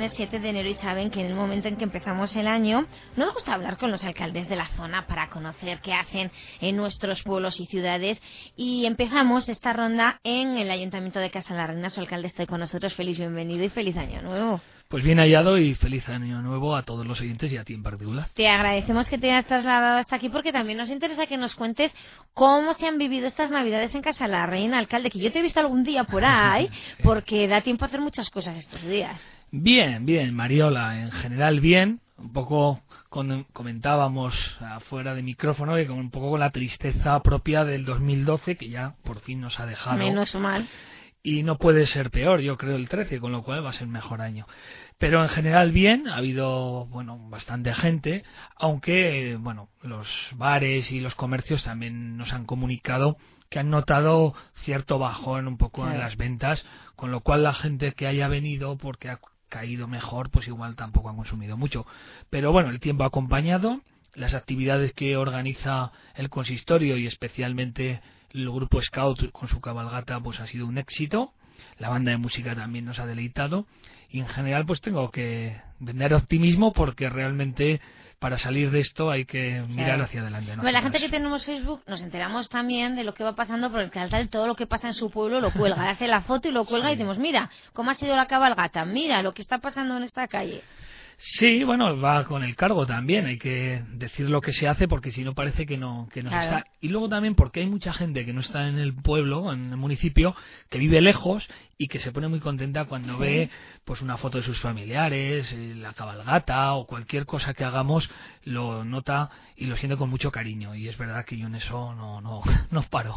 el 7 de enero y saben que en el momento en que empezamos el año nos gusta hablar con los alcaldes de la zona para conocer qué hacen en nuestros pueblos y ciudades y empezamos esta ronda en el Ayuntamiento de Casa la Reina. Su alcalde está con nosotros. Feliz bienvenido y feliz año nuevo. Pues bien hallado y feliz año nuevo a todos los oyentes y a ti en particular. Te agradecemos que te hayas trasladado hasta aquí porque también nos interesa que nos cuentes cómo se han vivido estas Navidades en Casa la Reina, alcalde, que yo te he visto algún día por ahí porque da tiempo a hacer muchas cosas estos días. Bien, bien, Mariola, en general bien. Un poco comentábamos afuera de micrófono que con un poco con la tristeza propia del 2012 que ya por fin nos ha dejado. Menos mal. Y no puede ser peor, yo creo, el 13, con lo cual va a ser mejor año. Pero en general bien, ha habido, bueno, bastante gente, aunque, bueno, los bares y los comercios también nos han comunicado que han notado cierto bajón un poco en las ventas, con lo cual la gente que haya venido porque ha caído mejor, pues igual tampoco han consumido mucho. Pero bueno, el tiempo ha acompañado, las actividades que organiza el consistorio y especialmente el grupo Scout con su cabalgata pues ha sido un éxito. La banda de música también nos ha deleitado y en general pues tengo que vender optimismo porque realmente para salir de esto hay que mirar hacia adelante. bueno, la gente que tenemos Facebook nos enteramos también de lo que va pasando porque el alcalde todo lo que pasa en su pueblo lo cuelga, hace la foto y lo cuelga y decimos, mira, cómo ha sido la cabalgata, mira lo que está pasando en esta calle. Sí, bueno, va con el cargo también. Hay que decir lo que se hace porque si no parece que no, que no está. Y luego también porque hay mucha gente que no está en el pueblo, en el municipio, que vive lejos y que se pone muy contenta cuando ve pues una foto de sus familiares, eh, la cabalgata o cualquier cosa que hagamos, lo nota y lo siente con mucho cariño. Y es verdad que yo en eso no, no, no paro.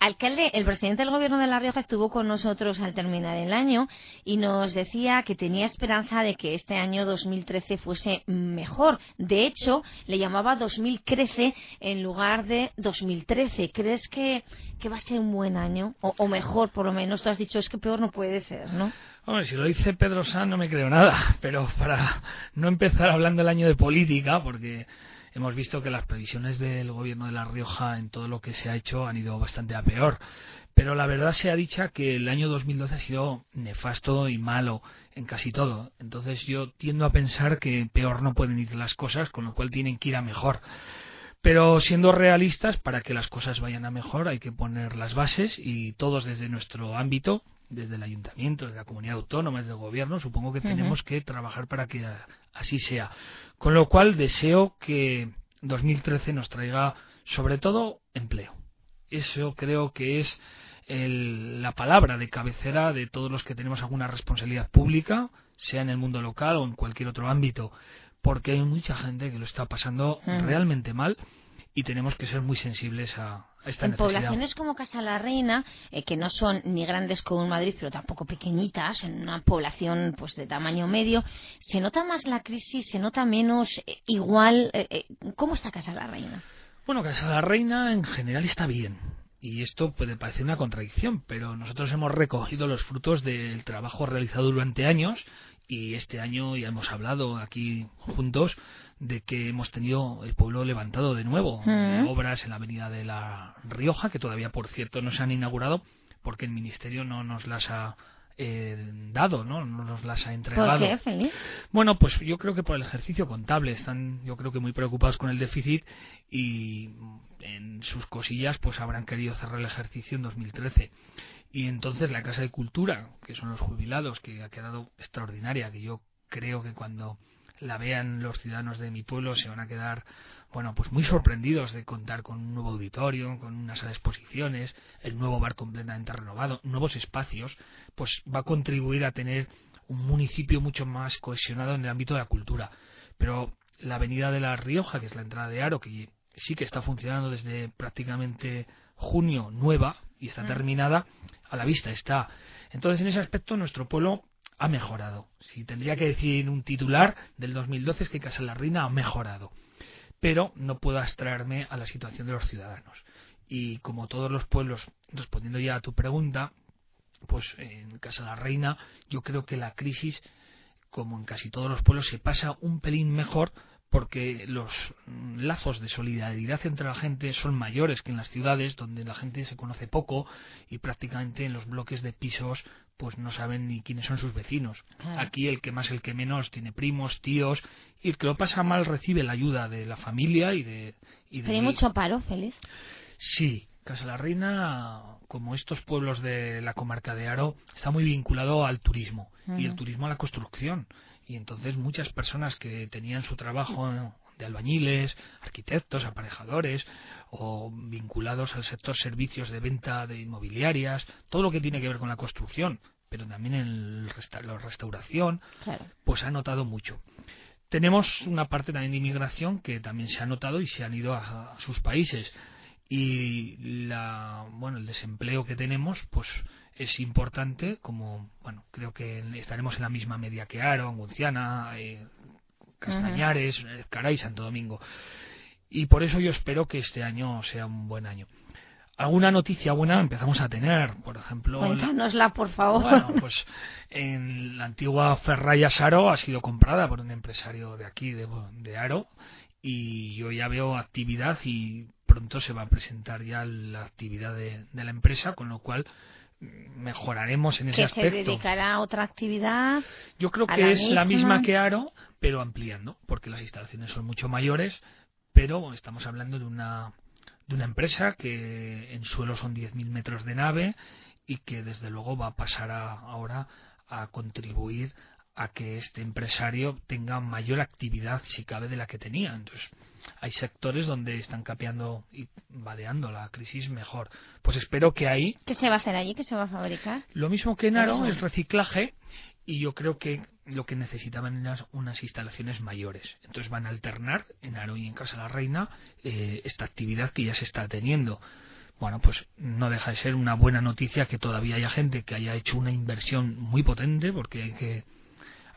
Alcalde, el presidente del gobierno de La Rioja estuvo con nosotros al terminar el año y nos decía que tenía esperanza de que este año 2000 2013 fuese mejor. De hecho, le llamaba 2013 en lugar de 2013. ¿Crees que, va a ser un buen año? O, mejor, por lo menos, tú has dicho, es que peor no puede ser, ¿no? Hombre, si lo dice Pedro San no me creo nada, pero para no empezar hablando del año de política, porque hemos visto que las previsiones del gobierno de La Rioja en todo lo que se ha hecho han ido bastante a peor. Pero la verdad sea dicha que el año 2012 ha sido nefasto y malo en casi todo. Entonces yo tiendo a pensar que peor no pueden ir las cosas, con lo cual tienen que ir a mejor. Pero siendo realistas, para que las cosas vayan a mejor hay que poner las bases y todos desde nuestro ámbito, desde el ayuntamiento, desde la comunidad autónoma, desde el gobierno, supongo que tenemos que trabajar para que así sea. Con lo cual deseo que 2013 nos traiga sobre todo empleo. Eso creo que es la palabra de cabecera de todos los que tenemos alguna responsabilidad pública, sea en el mundo local o en cualquier otro ámbito, porque hay mucha gente que lo está pasando realmente mal y tenemos que ser muy sensibles a, esta en poblaciones como Casa la Reina, eh, que no son ni grandes como Madrid, pero tampoco pequeñitas, en una población pues de tamaño medio, ¿se nota más la crisis? ¿Se nota menos? Eh, igual, eh, ¿cómo está Casa la Reina? Bueno, Casa la Reina en general está bien. Y esto puede parecer una contradicción, pero nosotros hemos recogido los frutos del trabajo realizado durante años y este año ya hemos hablado aquí juntos de que hemos tenido el pueblo levantado de nuevo, mm. obras en la avenida de La Rioja, que todavía por cierto no se han inaugurado porque el Ministerio no nos las ha eh, dado, ¿no? No nos las ha entregado. ¿Por qué, Bueno, pues yo creo que por el ejercicio contable están, yo creo que muy preocupados con el déficit y en sus cosillas, pues habrán querido cerrar el ejercicio en 2013. Y entonces la Casa de Cultura, que son los jubilados, que ha quedado extraordinaria, que yo creo que cuando la vean los ciudadanos de mi pueblo se van a quedar bueno, pues muy sorprendidos de contar con un nuevo auditorio, con una sala de exposiciones, el nuevo bar completamente renovado, nuevos espacios, pues va a contribuir a tener un municipio mucho más cohesionado en el ámbito de la cultura. Pero la avenida de La Rioja, que es la entrada de Aro, que sí que está funcionando desde prácticamente junio, nueva, y está mm. terminada, a la vista está. Entonces, en ese aspecto, nuestro pueblo ha mejorado. Si tendría que decir un titular del 2012 es que Casa la Reina ha mejorado pero no puedo abstraerme a la situación de los ciudadanos. Y como todos los pueblos, respondiendo ya a tu pregunta, pues en Casa la Reina yo creo que la crisis, como en casi todos los pueblos, se pasa un pelín mejor porque los lazos de solidaridad entre la gente son mayores que en las ciudades donde la gente se conoce poco y prácticamente en los bloques de pisos pues no saben ni quiénes son sus vecinos. Aquí el que más, el que menos, tiene primos, tíos, y el que lo pasa mal recibe la ayuda de la familia y de... Y Pero hay mucho paro, Félix. Sí, Casa la Reina, como estos pueblos de la comarca de Aro, está muy vinculado al turismo y el turismo a la construcción. Y entonces muchas personas que tenían su trabajo de albañiles, arquitectos, aparejadores o vinculados al sector servicios de venta de inmobiliarias, todo lo que tiene que ver con la construcción, pero también en la restauración, pues ha notado mucho. Tenemos una parte también de inmigración que también se ha notado y se han ido a, sus países y la bueno el desempleo que tenemos pues es importante como bueno creo que estaremos en la misma media que Aro, Angunciana, eh, Castañares, uh Caray, Santo Domingo. Y por eso yo espero que este año sea un buen año. Alguna noticia buena empezamos a tener, por ejemplo. Cuéntanosla, por favor. Bueno, pues en la antigua Ferraya Saro ha sido comprada por un empresario de aquí, de, de Aro, y yo ya veo actividad y pronto se va a presentar ya la actividad de, de la empresa, con lo cual mejoraremos en ese aspecto. ¿Que se dedicará a otra actividad? Yo creo que es la misma que Aro, pero ampliando, porque las instalaciones son mucho mayores, pero estamos hablando de una, de una empresa que en suelo son 10.000 metros de nave y que desde luego va a pasar ahora a contribuir a que este empresario tenga mayor actividad, si cabe, de la que tenía. Entonces, hay sectores donde están capeando y vadeando la crisis mejor. Pues espero que ahí. ¿Qué se va a hacer allí? ¿Qué se va a fabricar? Lo mismo que en Aro, es reciclaje, y yo creo que lo que necesitaban eran unas instalaciones mayores. Entonces van a alternar en Aro y en Casa la Reina eh, esta actividad que ya se está teniendo. Bueno, pues no deja de ser una buena noticia que todavía haya gente que haya hecho una inversión muy potente, porque hay que,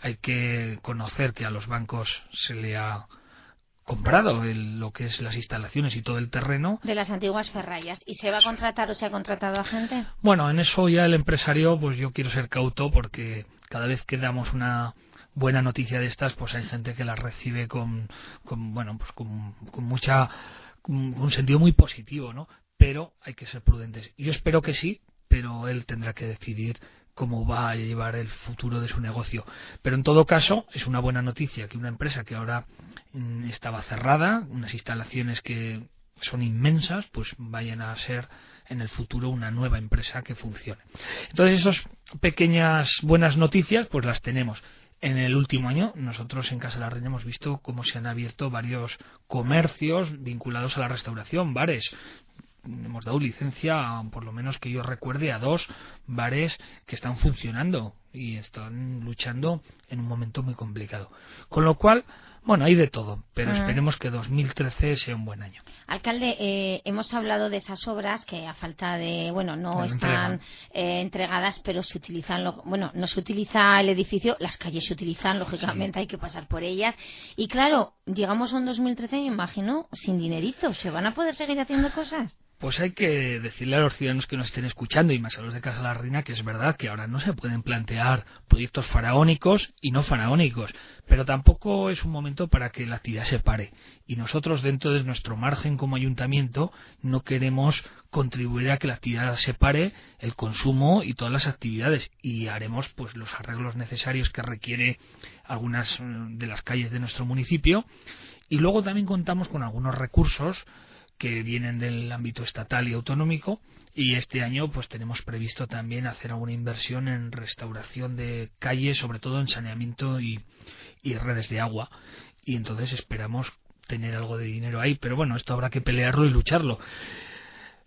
hay que conocer que a los bancos se le ha comprado lo que es las instalaciones y todo el terreno. De las antiguas ferrayas. ¿Y se va a contratar o se ha contratado a gente? Bueno, en eso ya el empresario, pues yo quiero ser cauto porque cada vez que damos una buena noticia de estas, pues hay gente que la recibe con, con bueno, pues con, con mucha, con un sentido muy positivo, ¿no? Pero hay que ser prudentes. Yo espero que sí, pero él tendrá que decidir cómo va a llevar el futuro de su negocio. Pero en todo caso, es una buena noticia que una empresa que ahora mm, estaba cerrada, unas instalaciones que son inmensas, pues vayan a ser en el futuro una nueva empresa que funcione. Entonces, esas pequeñas buenas noticias, pues las tenemos. En el último año, nosotros en Casa de la Reina hemos visto cómo se han abierto varios comercios vinculados a la restauración, bares, hemos dado licencia, por lo menos que yo recuerde, a dos bares que están funcionando y están luchando en un momento muy complicado. Con lo cual, bueno, hay de todo, pero ah. esperemos que 2013 sea un buen año. Alcalde, eh, hemos hablado de esas obras que a falta de, bueno, no están eh, entregadas, pero se utilizan, bueno, no se utiliza el edificio, las calles se utilizan, lógicamente hay que pasar por ellas. Y claro, llegamos a un 2013, me imagino, sin dinerito, ¿se van a poder seguir haciendo cosas? pues hay que decirle a los ciudadanos que nos estén escuchando y más a los de Casa la Reina que es verdad que ahora no se pueden proyectos faraónicos y no faraónicos, pero tampoco es un momento para que la actividad se pare. Y nosotros dentro de nuestro margen como ayuntamiento no queremos contribuir a que la actividad se pare, el consumo y todas las actividades y haremos pues los arreglos necesarios que requiere algunas mm, de las calles de nuestro municipio y luego también contamos con algunos recursos que vienen del ámbito estatal y autonómico y este año pues tenemos previsto también hacer alguna inversión en restauración de calles, sobre todo en saneamiento y, redes de agua y entonces esperamos tener algo de dinero ahí, pero bueno, esto habrá que pelearlo y lucharlo.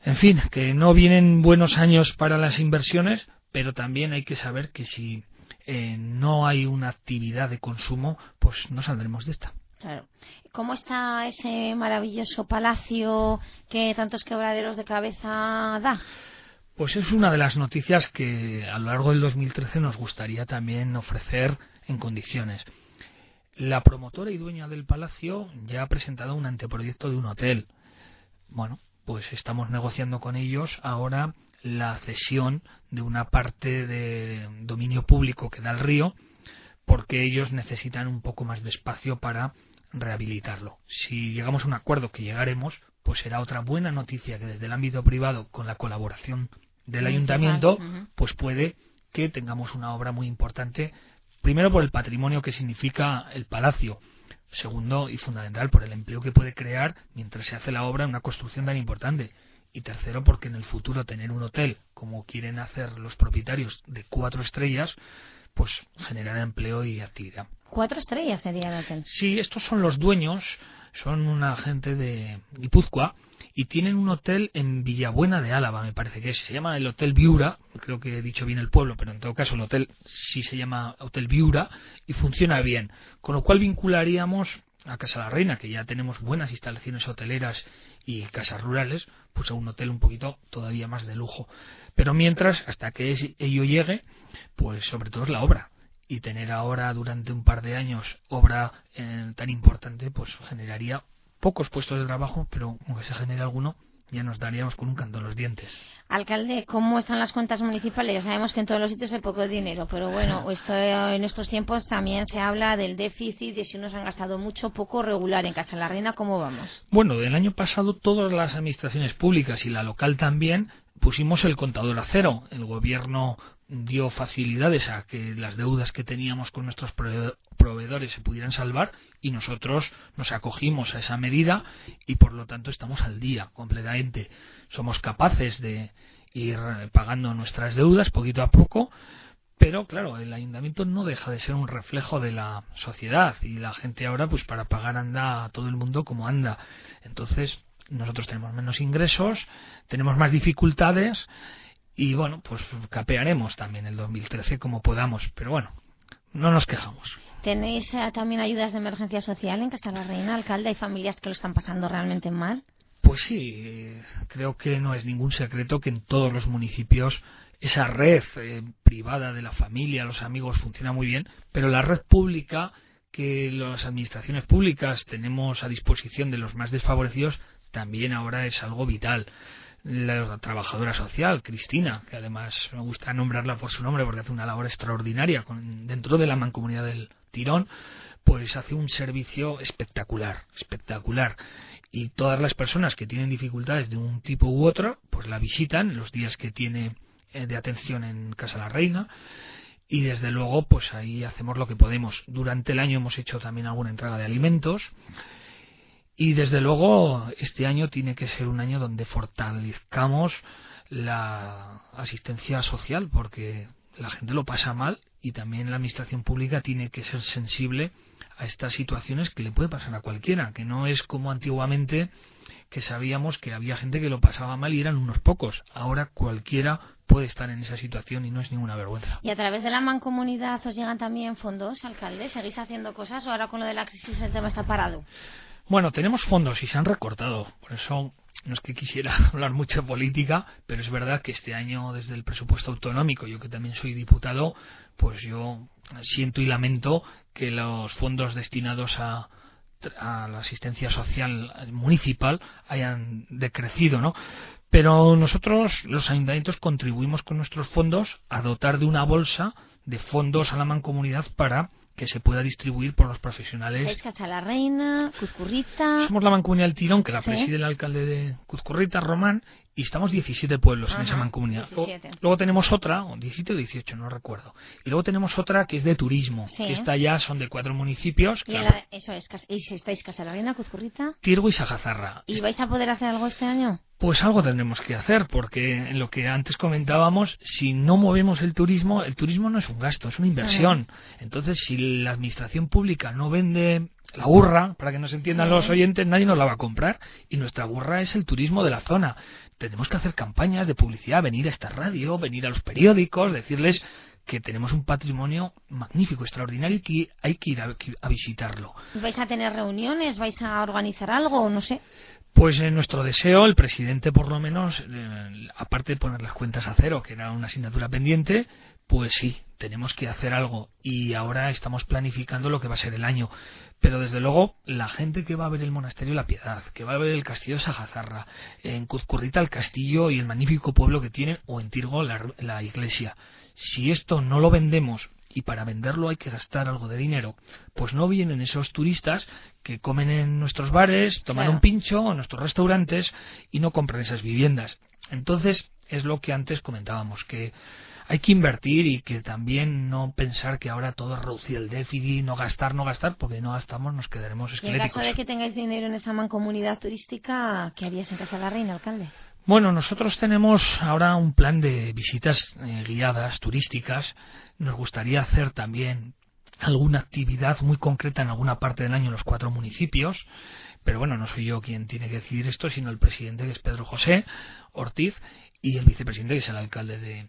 En fin, que no vienen buenos años para las inversiones, pero también hay que saber que si eh, no hay una actividad de consumo, pues no saldremos de esta. Claro. ¿Cómo está ese maravilloso palacio que tantos quebraderos de cabeza da? Pues es una de las noticias que a lo largo del 2013 nos gustaría también ofrecer en condiciones. La promotora y dueña del palacio ya ha presentado un anteproyecto de un hotel. Bueno, pues estamos negociando con ellos ahora la cesión de una parte de dominio público que da el río porque ellos necesitan un poco más de espacio para rehabilitarlo. Si llegamos a un acuerdo que llegaremos, pues será otra buena noticia que desde el ámbito privado, con la colaboración del ayuntamiento, pues puede que tengamos una obra muy importante, primero por el patrimonio que significa el palacio, segundo y fundamental por el empleo que puede crear mientras se hace la obra en una construcción tan importante. Y tercero, porque en el futuro tener un hotel, como quieren hacer los propietarios de cuatro estrellas, pues generará empleo y actividad. Cuatro estrellas sería el hotel. Sí, estos son los dueños, son una gente de Guipúzcoa y tienen un hotel en Villabuena de Álava, me parece que es. Se llama el Hotel Viura, creo que he dicho bien el pueblo, pero en todo caso el hotel sí se llama Hotel Viura y funciona bien. Con lo cual vincularíamos a Casa la Reina, que ya tenemos buenas instalaciones hoteleras y casas rurales, pues a un hotel un poquito todavía más de lujo. Pero mientras, hasta que ello llegue, pues sobre todo es la obra y tener ahora durante un par de años obra eh, tan importante, pues generaría pocos puestos de trabajo, pero aunque se genere alguno, ya nos daríamos con un canto en los dientes. Alcalde, ¿cómo están las cuentas municipales? Ya sabemos que en todos los sitios hay poco dinero, pero bueno, esto, en estos tiempos también se habla del déficit, de si nos han gastado mucho, poco regular en Casa la Reina, ¿cómo vamos? Bueno, del año pasado todas las administraciones públicas y la local también pusimos el contador a cero. El gobierno dio facilidades a que las deudas que teníamos con nuestros proveedores se pudieran salvar y nosotros nos acogimos a esa medida y por lo tanto estamos al día completamente. Somos capaces de ir pagando nuestras deudas poquito a poco, pero claro, el ayuntamiento no deja de ser un reflejo de la sociedad y la gente ahora pues para pagar anda todo el mundo como anda. Entonces, nosotros tenemos menos ingresos, tenemos más dificultades y bueno, pues capearemos también el 2013 como podamos, pero bueno, no nos quejamos. ¿Tenéis eh, también ayudas de emergencia social en Casa la Reina, alcalde? ¿Hay familias que lo están pasando realmente mal? Pues sí, creo que no es ningún secreto que en todos los municipios esa red eh, privada de la familia, los amigos, funciona muy bien, pero la red pública que las administraciones públicas tenemos a disposición de los más desfavorecidos también ahora es algo vital la trabajadora social, Cristina, que además me gusta nombrarla por su nombre porque hace una labor extraordinaria dentro de la mancomunidad del Tirón, pues hace un servicio espectacular, espectacular. Y todas las personas que tienen dificultades de un tipo u otro, pues la visitan los días que tiene eh, de atención en Casa la Reina. Y desde luego, pues ahí hacemos lo que podemos. Durante el año hemos hecho también alguna entrega de alimentos y desde luego este año tiene que ser un año donde fortalezcamos la asistencia social porque la gente lo pasa mal y también la administración pública tiene que ser sensible a estas situaciones que le puede pasar a cualquiera, que no es como antiguamente que sabíamos que había gente que lo pasaba mal y eran unos pocos. Ahora cualquiera puede estar en esa situación y no es ninguna vergüenza. ¿Y a través de la mancomunidad os llegan también fondos, alcalde? ¿Seguís haciendo cosas o ahora con lo de la crisis el tema está parado? Bueno, tenemos fondos y se han recortado, por eso no es que quisiera hablar mucho de política, pero es verdad que este año desde el presupuesto autonómico, yo que también soy diputado, pues yo siento y lamento que los fondos destinados a, a la asistencia social municipal hayan decrecido, ¿no? Pero nosotros, los ayuntamientos, contribuimos con nuestros fondos a dotar de una bolsa de fondos a la mancomunidad para que se pueda distribuir por los profesionales. Casa la Reina, Cuzcurrita. Somos la mancomunidad del Tirón, que la preside el alcalde de Cuzcurrita, Román, y estamos 17 pueblos en esa mancomunidad. Luego, tenemos otra, 17 o 18, no recuerdo. Y luego tenemos otra que es de turismo, que esta ya son de cuatro municipios. Y eso es, ¿y estáis Casa la Reina, Cuzcurrita? Tirgo y Sajazarra. ¿Y vais a poder hacer algo este año? Pues algo tendremos que hacer, porque en lo que antes comentábamos, si no movemos el turismo, el turismo no es un gasto, es una inversión. Entonces, si la administración pública no vende la burra, para que nos entiendan los oyentes, nadie nos la va a comprar. Y nuestra burra es el turismo de la zona tenemos que hacer campañas de publicidad, venir a esta radio, venir a los periódicos, decirles que tenemos un patrimonio magnífico, extraordinario y que hay que ir a, visitarlo. ¿Vais a tener reuniones? ¿Vais a organizar algo? No sé. Pues en nuestro deseo, el presidente por lo menos, eh, aparte de poner las cuentas a cero, que era una asignatura pendiente, pues sí, tenemos que hacer algo y ahora estamos planificando lo que va a ser el año. Pero desde luego, la gente que va a ver el monasterio La Piedad, que va a ver el castillo de Sajazarra, en Cuzcurrita el castillo y el magnífico pueblo que tienen, o en Tirgo la, la iglesia, si esto no lo vendemos y para venderlo hay que gastar algo de dinero, pues no vienen esos turistas que comen en nuestros bares, toman un pincho en nuestros restaurantes y no compran esas viviendas. Entonces, es lo que antes comentábamos, que hay que invertir y que también no pensar que ahora todo es reducir el déficit, no gastar, no gastar, porque no gastamos nos quedaremos esqueléticos. en caso de que tengáis dinero en esa mancomunidad turística, ¿qué harías en Casa de la Reina, alcalde? Bueno, nosotros tenemos ahora un plan de visitas eh, guiadas turísticas. Nos gustaría hacer también alguna actividad muy concreta en alguna parte del año en los cuatro municipios. Pero bueno, no soy yo quien tiene que decidir esto, sino el presidente, que es Pedro José Ortiz, y el vicepresidente, que es el alcalde de,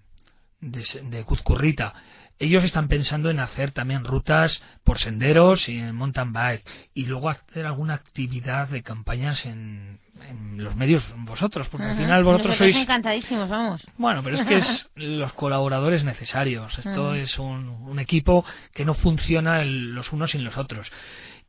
de, Cuzcurrita. Ellos están pensando en hacer también rutas por senderos y en mountain bike y luego hacer alguna actividad de campañas en, los medios vosotros, porque al final vosotros sois encantadísimos, vamos. Bueno, pero es que es los colaboradores necesarios. Esto es un, un, equipo que no funciona los unos sin los otros.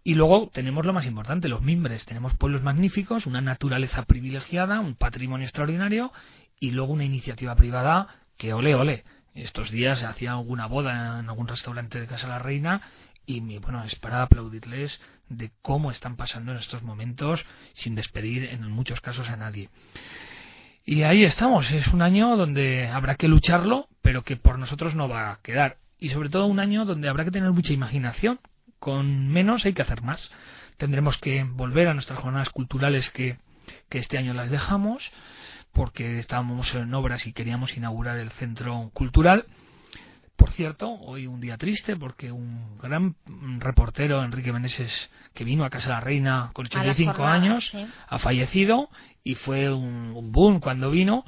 Y luego tenemos lo más importante, los mimbres. Tenemos pueblos magníficos, una naturaleza privilegiada, un patrimonio extraordinario y luego una iniciativa privada que ole, ole. Estos días hacía alguna boda en algún restaurante de Casa la Reina y bueno, es para aplaudirles de cómo están pasando en estos momentos sin despedir en muchos casos a nadie. Y ahí estamos, es un año donde habrá que lucharlo, pero que por nosotros no va a quedar. Y sobre todo un año donde habrá que tener mucha imaginación. Con menos hay que hacer más. Tendremos que volver a nuestras jornadas culturales que, que este año las dejamos porque estábamos en obras y queríamos inaugurar el centro cultural. Por cierto, hoy un día triste porque un gran reportero, Enrique Meneses, que vino a Casa de la Reina con 85 años, ha fallecido y fue un, boom cuando vino,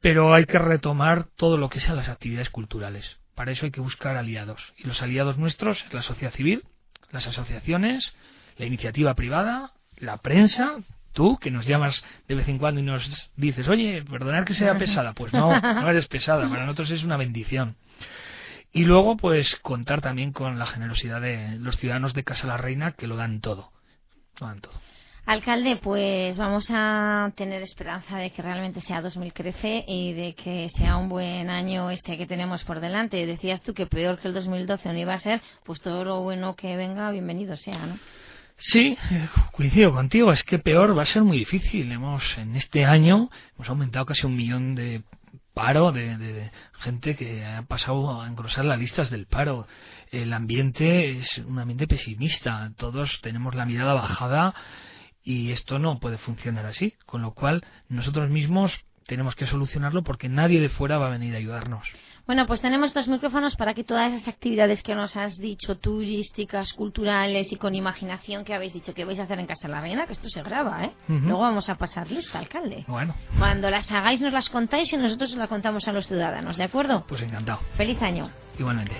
pero hay que retomar todo lo que sean las actividades culturales. Para eso hay que buscar aliados. Y los aliados nuestros es la sociedad civil, las asociaciones, la iniciativa privada, la prensa, tú que nos llamas de vez en cuando y nos dices, oye, perdonar que sea pesada, pues no, no eres pesada, para nosotros es una bendición. Y luego, pues contar también con la generosidad de los ciudadanos de Casa la Reina que lo dan todo, lo dan todo. Alcalde, pues vamos a tener esperanza de que realmente sea 2013 y de que sea un buen año este que tenemos por delante. Decías tú que peor que el 2012 no iba a ser, pues todo lo bueno que venga, bienvenido sea, ¿no? Sí, coincido contigo, es que peor va a ser muy difícil. Hemos en este año hemos aumentado casi un millón de paro de, gente que ha pasado a engrosar las listas del paro. El ambiente es un ambiente pesimista, todos tenemos la mirada bajada y esto no puede funcionar así, con lo cual nosotros mismos tenemos que solucionarlo porque nadie de fuera va a venir a ayudarnos. Bueno, pues tenemos estos micrófonos para que todas esas actividades que nos has dicho, turísticas, culturales y con imaginación que habéis dicho que vais a hacer en Casa la Reina, que esto se graba, ¿eh? Luego vamos a pasar lista, alcalde. Bueno. Cuando las hagáis nos las contáis y nosotros las contamos a los ciudadanos, ¿de acuerdo? Pues encantado. Feliz año. Igualmente.